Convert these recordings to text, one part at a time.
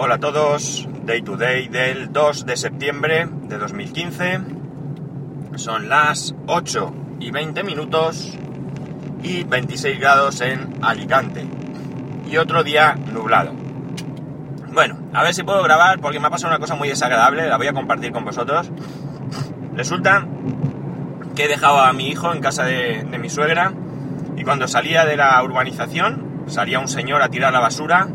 Hola a todos, Day to Day del 2 de septiembre de 2015. Son las 8 y 20 minutos y 26 grados en Alicante. Y otro día nublado. Bueno, a ver si puedo grabar porque me ha pasado una cosa muy desagradable, la voy a compartir con vosotros. Resulta que he dejado a mi hijo en casa de, de mi suegra y cuando salía de la urbanización salía un señor a tirar la basura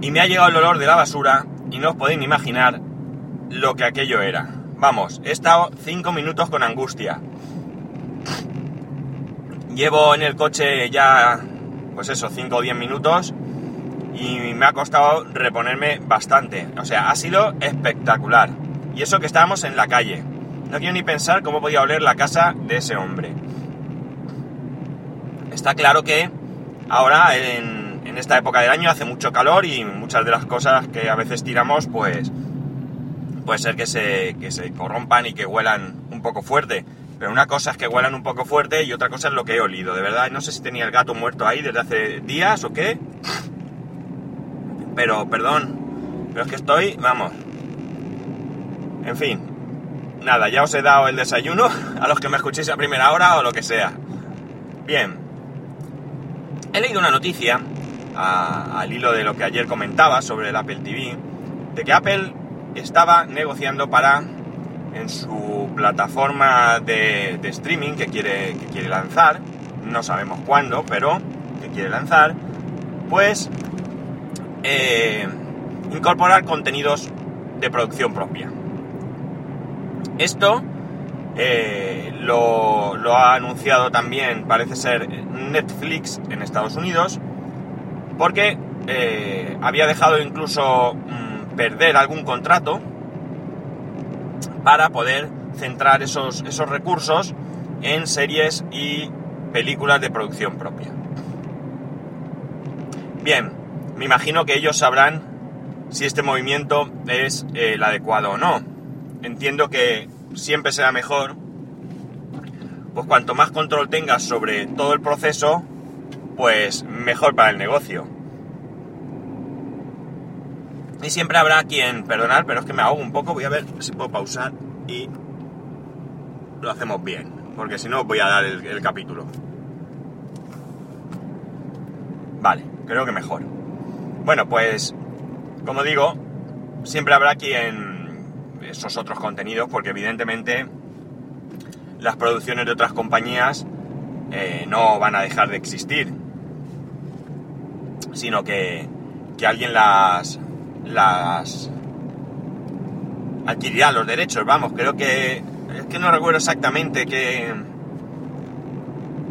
y me ha llegado el olor de la basura y no os podéis imaginar lo que aquello era. Vamos, he estado 5 minutos con angustia. Llevo en el coche ya, pues eso, 5 o 10 minutos y me ha costado reponerme bastante. O sea, ha sido espectacular. Y eso que estábamos en la calle. No quiero ni pensar cómo podía oler la casa de ese hombre. Está claro que ahora en, en esta época del año hace mucho calor y muchas de las cosas que a veces tiramos, pues puede ser que se, que se corrompan y que huelan un poco fuerte. Pero una cosa es que huelan un poco fuerte y otra cosa es lo que he olido. De verdad, no sé si tenía el gato muerto ahí desde hace días o qué. Pero, perdón. Pero es que estoy, vamos. En fin. Nada, ya os he dado el desayuno a los que me escuchéis a primera hora o lo que sea. Bien. He leído una noticia a- al hilo de lo que ayer comentaba sobre el Apple TV, de que Apple estaba negociando para, en su plataforma de, streaming que quiere, que quiere lanzar, no sabemos cuándo, pero que quiere lanzar, pues eh, incorporar contenidos de producción propia. Esto eh, lo ha anunciado también, parece ser, Netflix en Estados Unidos, porque eh, había dejado incluso mm, perder algún contrato para poder centrar esos, esos recursos en series y películas de producción propia. Bien, me imagino que ellos sabrán si este movimiento es eh, el adecuado o no. Entiendo que siempre será mejor, pues cuanto más control tengas sobre todo el proceso, pues mejor para el negocio. Y siempre habrá quien, perdonar, pero es que me ahogo un poco, voy a ver si puedo pausar y lo hacemos bien, porque si no voy a dar el, capítulo. Vale, creo que mejor. Bueno, pues, como digo, siempre habrá quien esos otros contenidos, porque evidentemente las producciones de otras compañías eh, no van a dejar de existir, sino que, que alguien las, las adquirirá los derechos, vamos, creo que es que no recuerdo exactamente qué,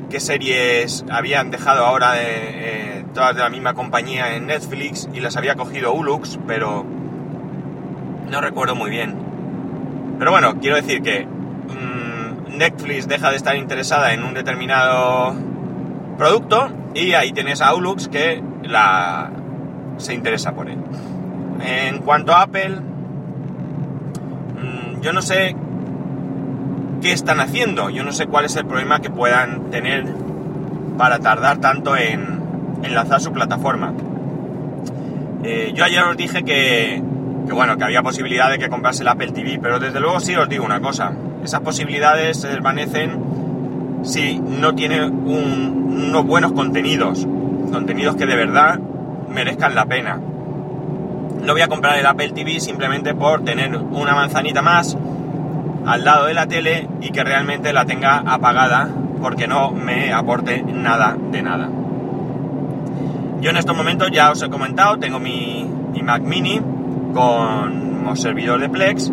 qué series habían dejado ahora de, eh, todas de la misma compañía en Netflix y las había cogido Ulux, pero no recuerdo muy bien. Pero bueno, quiero decir que mmm, Netflix deja de estar interesada en un determinado producto y ahí tienes a Ulux que la, se interesa por él. En cuanto a Apple, mmm, yo no sé qué están haciendo, yo no sé cuál es el problema que puedan tener para tardar tanto en, en lanzar su plataforma. Eh, yo ayer os dije que, que, bueno, que había posibilidad de que comprase el Apple TV, pero desde luego sí os digo una cosa, esas posibilidades se desvanecen si no tiene un, unos buenos contenidos, contenidos que de verdad merezcan la pena. No voy a comprar el Apple TV simplemente por tener una manzanita más al lado de la tele y que realmente la tenga apagada porque no me aporte nada de nada. Yo en estos momentos ya os he comentado, tengo mi, mi Mac mini con servidor de Plex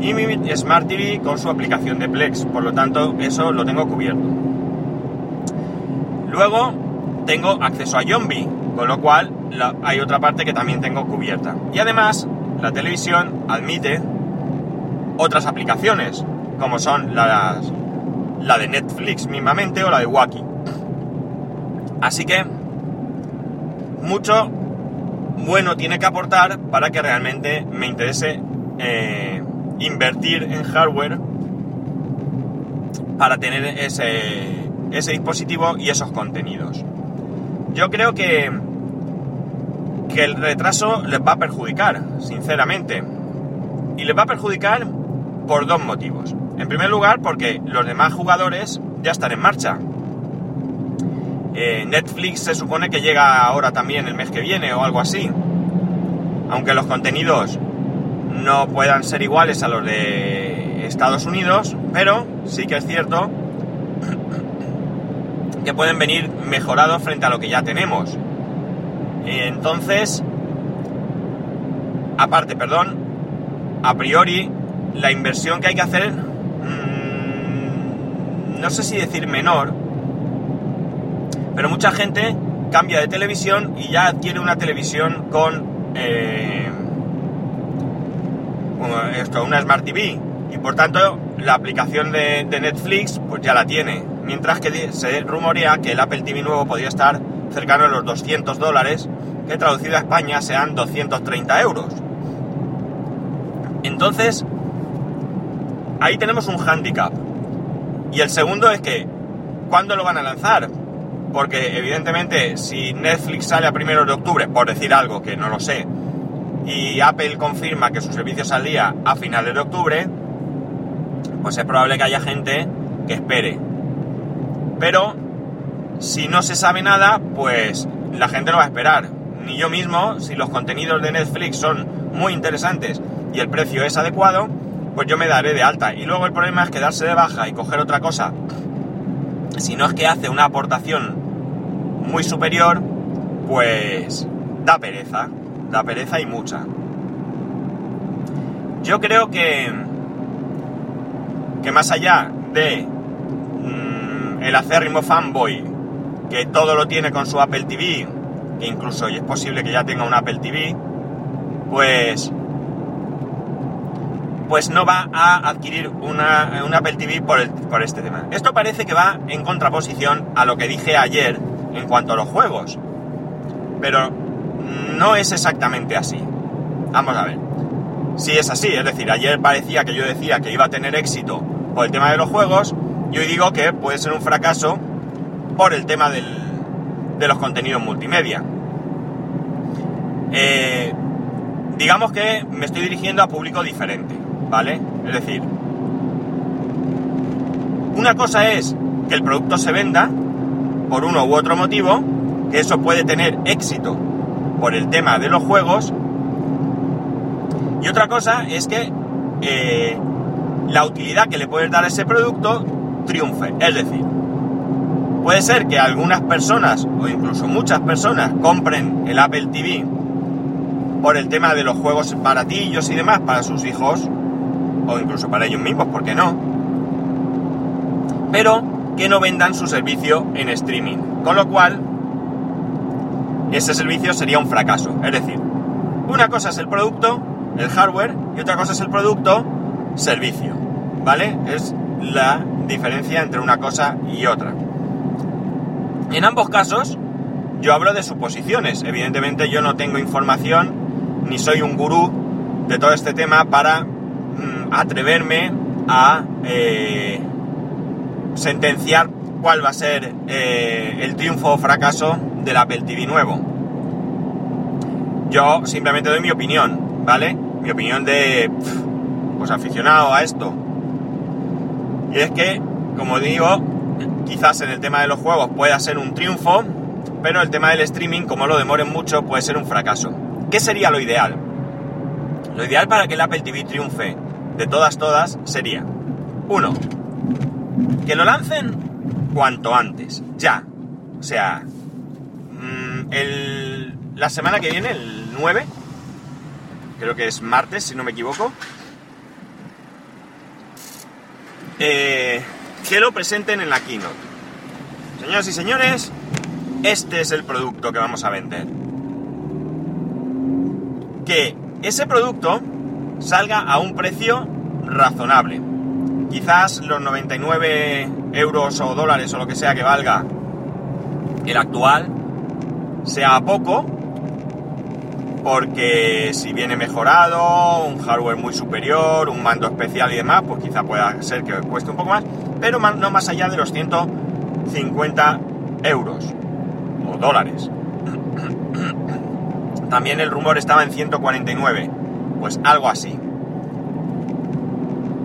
y mi Smart TV con su aplicación de Plex, por lo tanto eso lo tengo cubierto. Luego tengo acceso a Yombi, con lo cual hay otra parte que también tengo cubierta. Y además la televisión admite otras aplicaciones, como son las, la de Netflix mismamente o la de Wacky. Así que mucho bueno tiene que aportar para que realmente me interese eh, invertir en hardware para tener ese dispositivo y esos contenidos. Yo creo que, que el retraso les va a perjudicar, sinceramente. Y les va a perjudicar por dos motivos. En primer lugar, porque los demás jugadores ya están en marcha. Eh, Netflix se supone que llega ahora también el mes que viene o algo así. Aunque los contenidos no puedan ser iguales a los de Estados Unidos, pero sí que es cierto que pueden venir mejorados frente a lo que ya tenemos. Entonces, aparte, perdón, a priori, la inversión que hay que hacer, mmm, no sé si decir menor, pero mucha gente cambia de televisión y ya adquiere una televisión con eh, esto, una Smart TV. Y por tanto, la aplicación de, de, Netflix pues ya la tiene. Mientras que se rumorea que el Apple TV nuevo podría estar cercano a los 200 dólares, que traducido a España sean 230 euros. Entonces, ahí tenemos un handicap. Y el segundo es que, ¿cuándo lo van a lanzar? Porque evidentemente si Netflix sale a primeros de octubre, por decir algo que no lo sé, y Apple confirma que su servicio salía a finales de octubre, pues es probable que haya gente que espere. Pero si no se sabe nada, pues la gente no va a esperar. Ni yo mismo, si los contenidos de Netflix son muy interesantes y el precio es adecuado, pues yo me daré de alta. Y luego el problema es quedarse de baja y coger otra cosa. Si no es que hace una aportación muy superior, pues da pereza. Da pereza y mucha. Yo creo que, que más allá de el acérrimo fanboy, que todo lo tiene con su Apple TV, que incluso y es posible que ya tenga un Apple TV, pues pues no va a adquirir una, una Apple TV por, el, por, este tema. Esto parece que va en contraposición a lo que dije ayer en cuanto a los juegos. Pero no es exactamente así. Vamos a ver. Si es así, es decir, ayer parecía que yo decía que iba a tener éxito por el tema de los juegos, y hoy digo que puede ser un fracaso por el tema del, de los contenidos multimedia. Eh, digamos que me estoy dirigiendo a público diferente. ¿vale? Es decir, una cosa es que el producto se venda por uno u otro motivo, que eso puede tener éxito por el tema de los juegos, y otra cosa es que eh, la utilidad que le puedes dar a ese producto triunfe. Es decir, puede ser que algunas personas, o incluso muchas personas, compren el Apple TV por el tema de los juegos baratillos y demás para sus hijos, o incluso para ellos mismos, ¿por qué no? Pero que no vendan su servicio en streaming. Con lo cual, ese servicio sería un fracaso. Es decir, una cosa es el producto, el hardware, y otra cosa es el producto, servicio. ¿Vale? Es la diferencia entre una cosa y otra. En ambos casos, yo hablo de suposiciones. Evidentemente yo no tengo información, ni soy un gurú de todo este tema para atreverme a eh, sentenciar cuál va a ser eh, el triunfo o fracaso del Apple TV nuevo. Yo simplemente doy mi opinión, ¿vale? Mi opinión de pues aficionado a esto. Y es que, como digo, quizás en el tema de los juegos pueda ser un triunfo, pero el tema del streaming, como lo demoren mucho, puede ser un fracaso. ¿Qué sería lo ideal? Lo ideal para que el Apple TV triunfe de todas, todas, sería, uno, que lo lancen cuanto antes, ya. O sea, el, la semana que viene, el 9, creo que es martes, si no me equivoco, eh, que lo presenten en la keynote. Señoras y señores, este es el producto que vamos a vender. Que ese producto salga a un precio razonable. Quizás los 99 euros o dólares o lo que sea que valga el actual sea poco, porque si viene mejorado, un hardware muy superior, un mando especial y demás, pues quizá pueda ser que cueste un poco más, pero no más allá de los 150 euros o dólares. también el rumor estaba en 149. Pues algo así.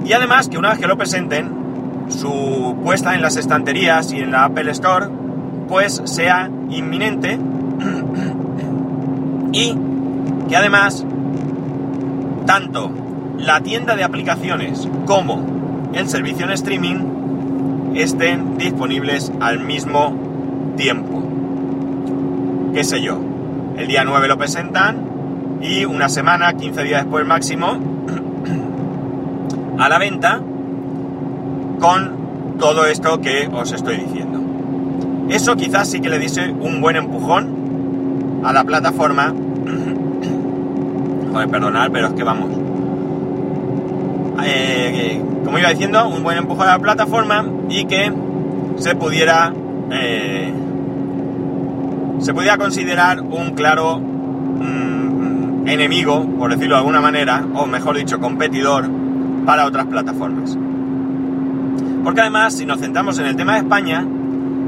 Y además que una vez que lo presenten, su puesta en las estanterías y en la Apple Store, pues sea inminente. y que además, tanto la tienda de aplicaciones como el servicio en streaming estén disponibles al mismo tiempo. ¿Qué sé yo? El día 9 lo presentan y una semana, 15 días después máximo, a la venta con todo esto que os estoy diciendo. Eso quizás sí que le dice un buen empujón a la plataforma. Joder, perdonad, pero es que vamos. Eh, como iba diciendo, un buen empujón a la plataforma y que se pudiera eh, se pudiera considerar un claro mm, enemigo, por decirlo de alguna manera, o mejor dicho, competidor para otras plataformas. Porque además, si nos centramos en el tema de España,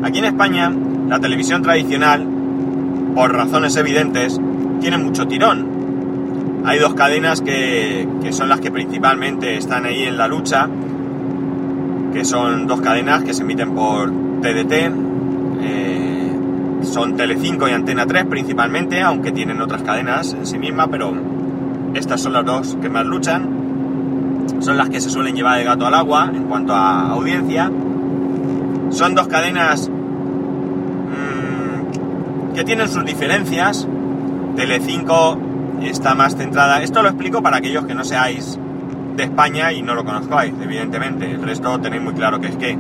aquí en España la televisión tradicional, por razones evidentes, tiene mucho tirón. Hay dos cadenas que, son las que principalmente están ahí en la lucha, que son dos cadenas que se emiten por TDT, eh, son Telecinco y Antena 3 principalmente, aunque tienen otras cadenas en sí misma, pero estas son las dos que más luchan son las que se suelen llevar el gato al agua en cuanto a audiencia. Son dos cadenas mmm, que tienen sus diferencias. Telecinco está más centrada. Esto lo explico para aquellos que no seáis de España y no lo conozcáis, evidentemente. El resto tenéis muy claro que es que.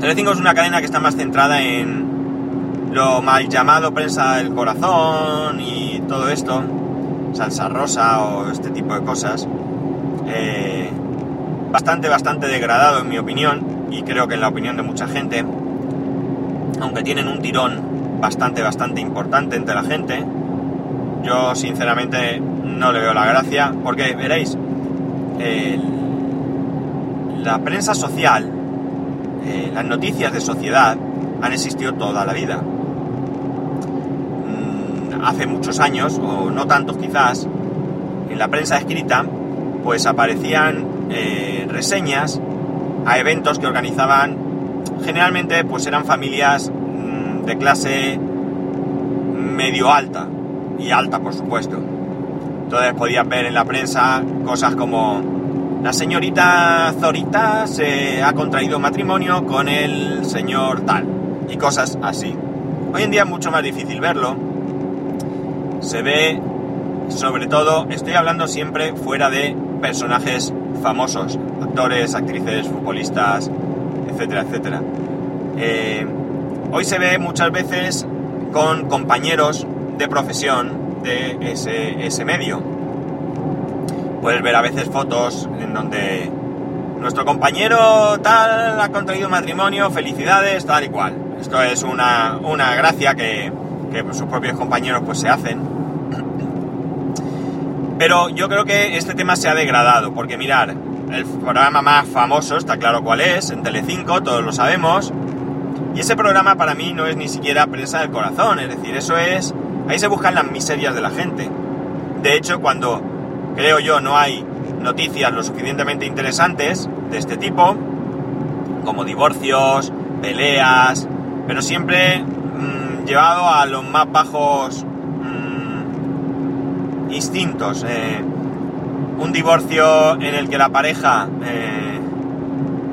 Telecinco es una cadena que está más centrada en lo mal llamado prensa del corazón y todo esto salsa rosa o este tipo de cosas. Eh, bastante, bastante degradado en mi opinión y creo que en la opinión de mucha gente, aunque tienen un tirón bastante, bastante importante entre la gente, yo sinceramente no le veo la gracia porque veréis, la prensa social, eh, las noticias de sociedad han existido toda la vida. Hace muchos años, o no tantos quizás, en la prensa escrita, pues aparecían eh, reseñas a eventos que organizaban, generalmente pues eran familias mm, de clase medio alta, y alta por supuesto. Entonces podías ver en la prensa cosas como la señorita Zorita se ha contraído matrimonio con el señor tal, y cosas así. Hoy en día es mucho más difícil verlo, se ve, sobre todo, estoy hablando siempre fuera de personajes famosos, actores, actrices, futbolistas, etcétera, etcétera. Eh, hoy se ve muchas veces con compañeros de profesión de ese, ese medio. Puedes ver a veces fotos en donde nuestro compañero tal ha contraído matrimonio, felicidades, tal y cual. Esto es una, una gracia que, que sus propios compañeros pues se hacen. Pero yo creo que este tema se ha degradado, porque mirar, el programa más famoso está claro cuál es, en Telecinco, todos lo sabemos, y ese programa para mí no es ni siquiera prensa del corazón, es decir, eso es, ahí se buscan las miserias de la gente. De hecho, cuando creo yo no hay noticias lo suficientemente interesantes de este tipo, como divorcios, peleas, pero siempre llevado a los más bajos mm, instintos. Eh, un divorcio en el que la pareja eh,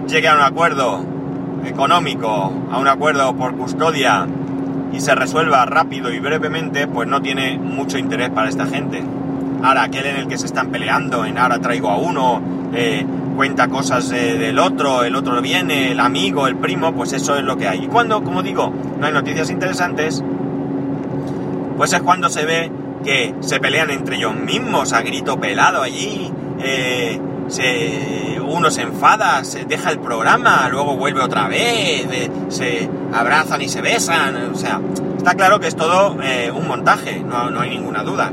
llegue a un acuerdo económico, a un acuerdo por custodia y se resuelva rápido y brevemente, pues no tiene mucho interés para esta gente. Ahora, aquel en el que se están peleando, en ahora traigo a uno, eh, cuenta cosas del otro, el otro viene, el amigo, el primo, pues eso es lo que hay. Y cuando, como digo, no hay noticias interesantes, pues es cuando se ve que se pelean entre ellos mismos a grito pelado allí, eh, se, uno se enfada, se deja el programa, luego vuelve otra vez, eh, se abrazan y se besan, o sea, está claro que es todo eh, un montaje, no, no hay ninguna duda.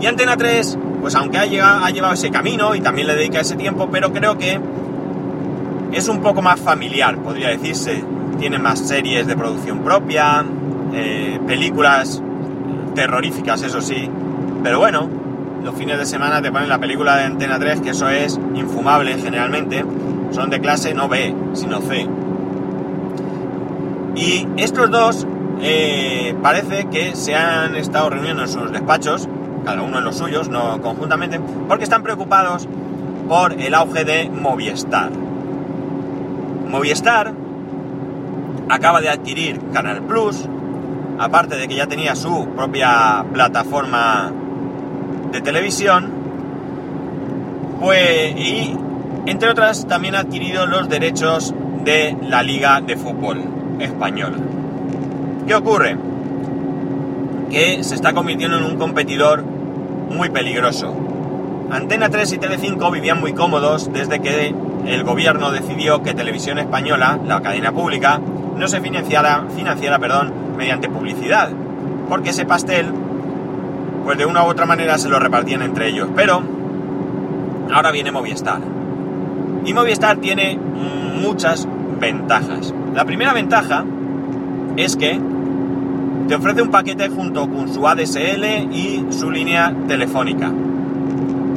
Y Antena 3 pues aunque ha, llevado ese camino y también le dedica ese tiempo, pero creo que es un poco más familiar, podría decirse. Tiene más series de producción propia, eh, películas terroríficas, eso sí, pero bueno, los fines de semana te ponen la película de Antena 3, que eso es infumable generalmente, son de clase no B, sino C. Y estos dos eh, parece que se han estado reuniendo en sus despachos, cada uno en los suyos, no conjuntamente, porque están preocupados por el auge de Movistar. Movistar acaba de adquirir Canal Plus, aparte de que ya tenía su propia plataforma de televisión, pues y entre otras también ha adquirido los derechos de la Liga de Fútbol Española. ¿Qué ocurre? Que se está convirtiendo en un competidor muy peligroso. Antena 3 y Tele5 vivían muy cómodos desde que el gobierno decidió que Televisión Española, la cadena pública, no se financiara, financiara perdón, mediante publicidad, porque ese pastel, pues de una u otra manera se lo repartían entre ellos. Pero ahora viene Movistar. Y Movistar tiene muchas ventajas. La primera ventaja es que te ofrece un paquete junto con su ADSL y su línea telefónica.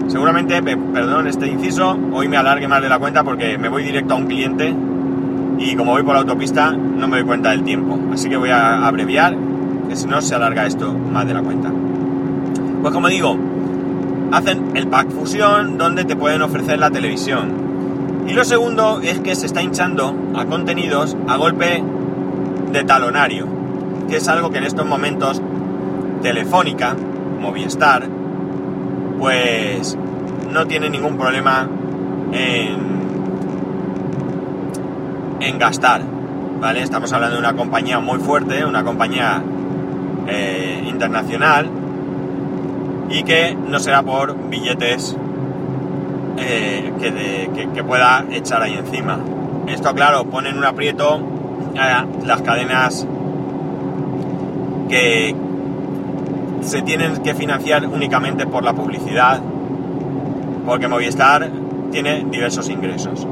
Seguramente, perdón este inciso, hoy me alargue más de la cuenta porque me voy directo a un cliente y como voy por la autopista no me doy cuenta del tiempo. Así que voy a abreviar, que si no se alarga esto más de la cuenta. Pues como digo, hacen el pack fusión donde te pueden ofrecer la televisión. Y lo segundo es que se está hinchando a contenidos a golpe de talonario, que es algo que en estos momentos Telefónica, Movistar, pues no tiene ningún problema en gastar, ¿vale? Estamos hablando de una compañía muy fuerte, una compañía eh, internacional y que no será por billetes eh, que, pueda echar ahí encima. Esto, claro, pone en un aprieto a las cadenas que se tienen que financiar únicamente por la publicidad, porque Movistar tiene diversos ingresos.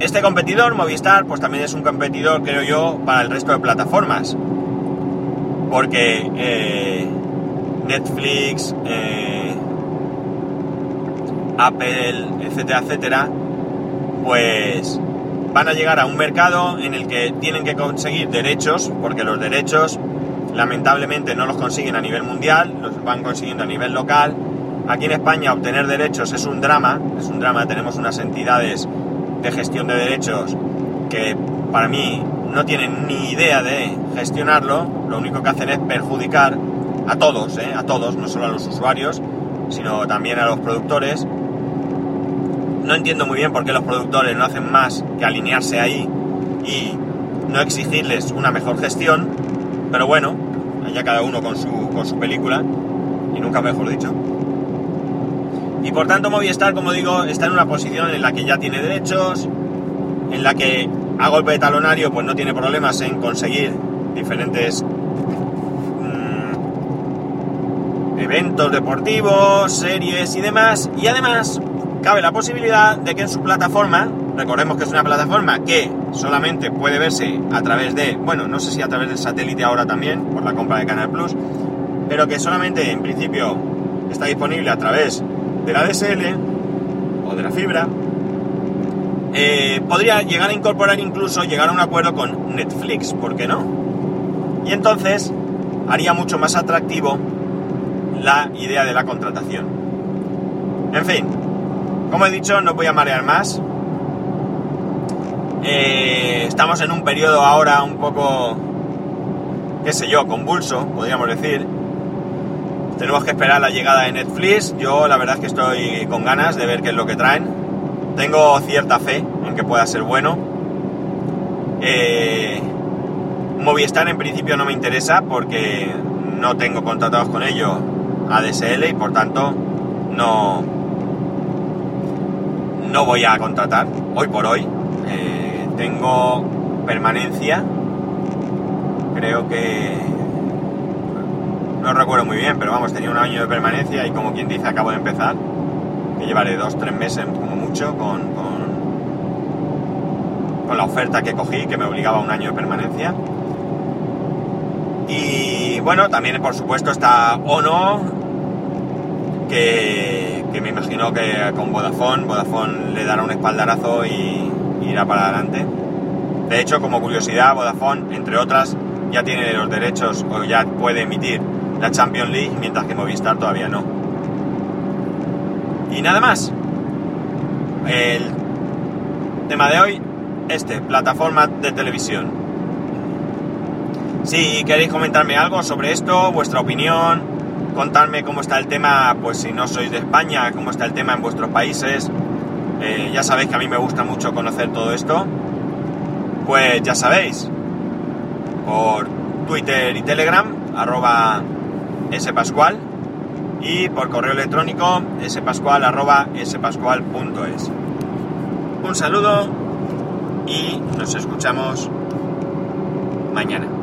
Este competidor, Movistar, pues también es un competidor, creo yo, para el resto de plataformas. Porque eh, Netflix, eh, Apple, etcétera, etcétera, pues van a llegar a un mercado en el que tienen que conseguir derechos, porque los derechos lamentablemente no los consiguen a nivel mundial, los van consiguiendo a nivel local. Aquí en España obtener derechos es un drama, es un drama, tenemos unas entidades de gestión de derechos que para mí no tienen ni idea de gestionarlo, lo único que hacen es perjudicar a todos, ¿eh? a todos, no solo a los usuarios, sino también a los productores. No entiendo muy bien por qué los productores no hacen más que alinearse ahí y no exigirles una mejor gestión, pero bueno, allá cada uno con su, con su película, y nunca mejor dicho. Y por tanto Movistar, como digo, está en una posición en la que ya tiene derechos, en la que a golpe de talonario pues no tiene problemas en conseguir diferentes mm, eventos deportivos, series y demás. Y además cabe la posibilidad de que en su plataforma, recordemos que es una plataforma que solamente puede verse a través de, bueno, no sé si a través del satélite ahora también, por la compra de Canal Plus, pero que solamente en principio está disponible a través de la DSL o de la fibra, eh, podría llegar a incorporar incluso, llegar a un acuerdo con Netflix, ¿por qué no? Y entonces haría mucho más atractivo la idea de la contratación. En fin, como he dicho, no voy a marear más. Eh, estamos en un periodo ahora un poco, qué sé yo, convulso, podríamos decir, tenemos que esperar la llegada de Netflix. Yo la verdad es que estoy con ganas de ver qué es lo que traen. Tengo cierta fe en que pueda ser bueno. Eh, Movistar en principio no me interesa porque no tengo contratados con ellos ADSL y por tanto no, no voy a contratar hoy por hoy. Eh, tengo permanencia. Creo que no recuerdo muy bien, pero vamos, tenía un año de permanencia y como quien dice, acabo de empezar, que llevaré dos, tres meses como mucho con, con, la oferta que cogí, que me obligaba a un año de permanencia. Y bueno, también por supuesto está Ono, que, me imagino que con Vodafone, Vodafone le dará un espaldarazo y irá para adelante. De hecho, como curiosidad, Vodafone, entre otras, ya tiene los derechos o ya puede emitir la Champions League, mientras que Movistar todavía no. Y nada más. El tema de hoy, este, plataforma de televisión. Si queréis comentarme algo sobre esto, vuestra opinión, contarme cómo está el tema, pues si no sois de España, cómo está el tema en vuestros países. Eh, ya sabéis que a mí me gusta mucho conocer todo esto. Pues ya sabéis, por Twitter y Telegram, arroba spascual, y por correo electrónico spascual arroba spascual.es. Un saludo y nos escuchamos mañana.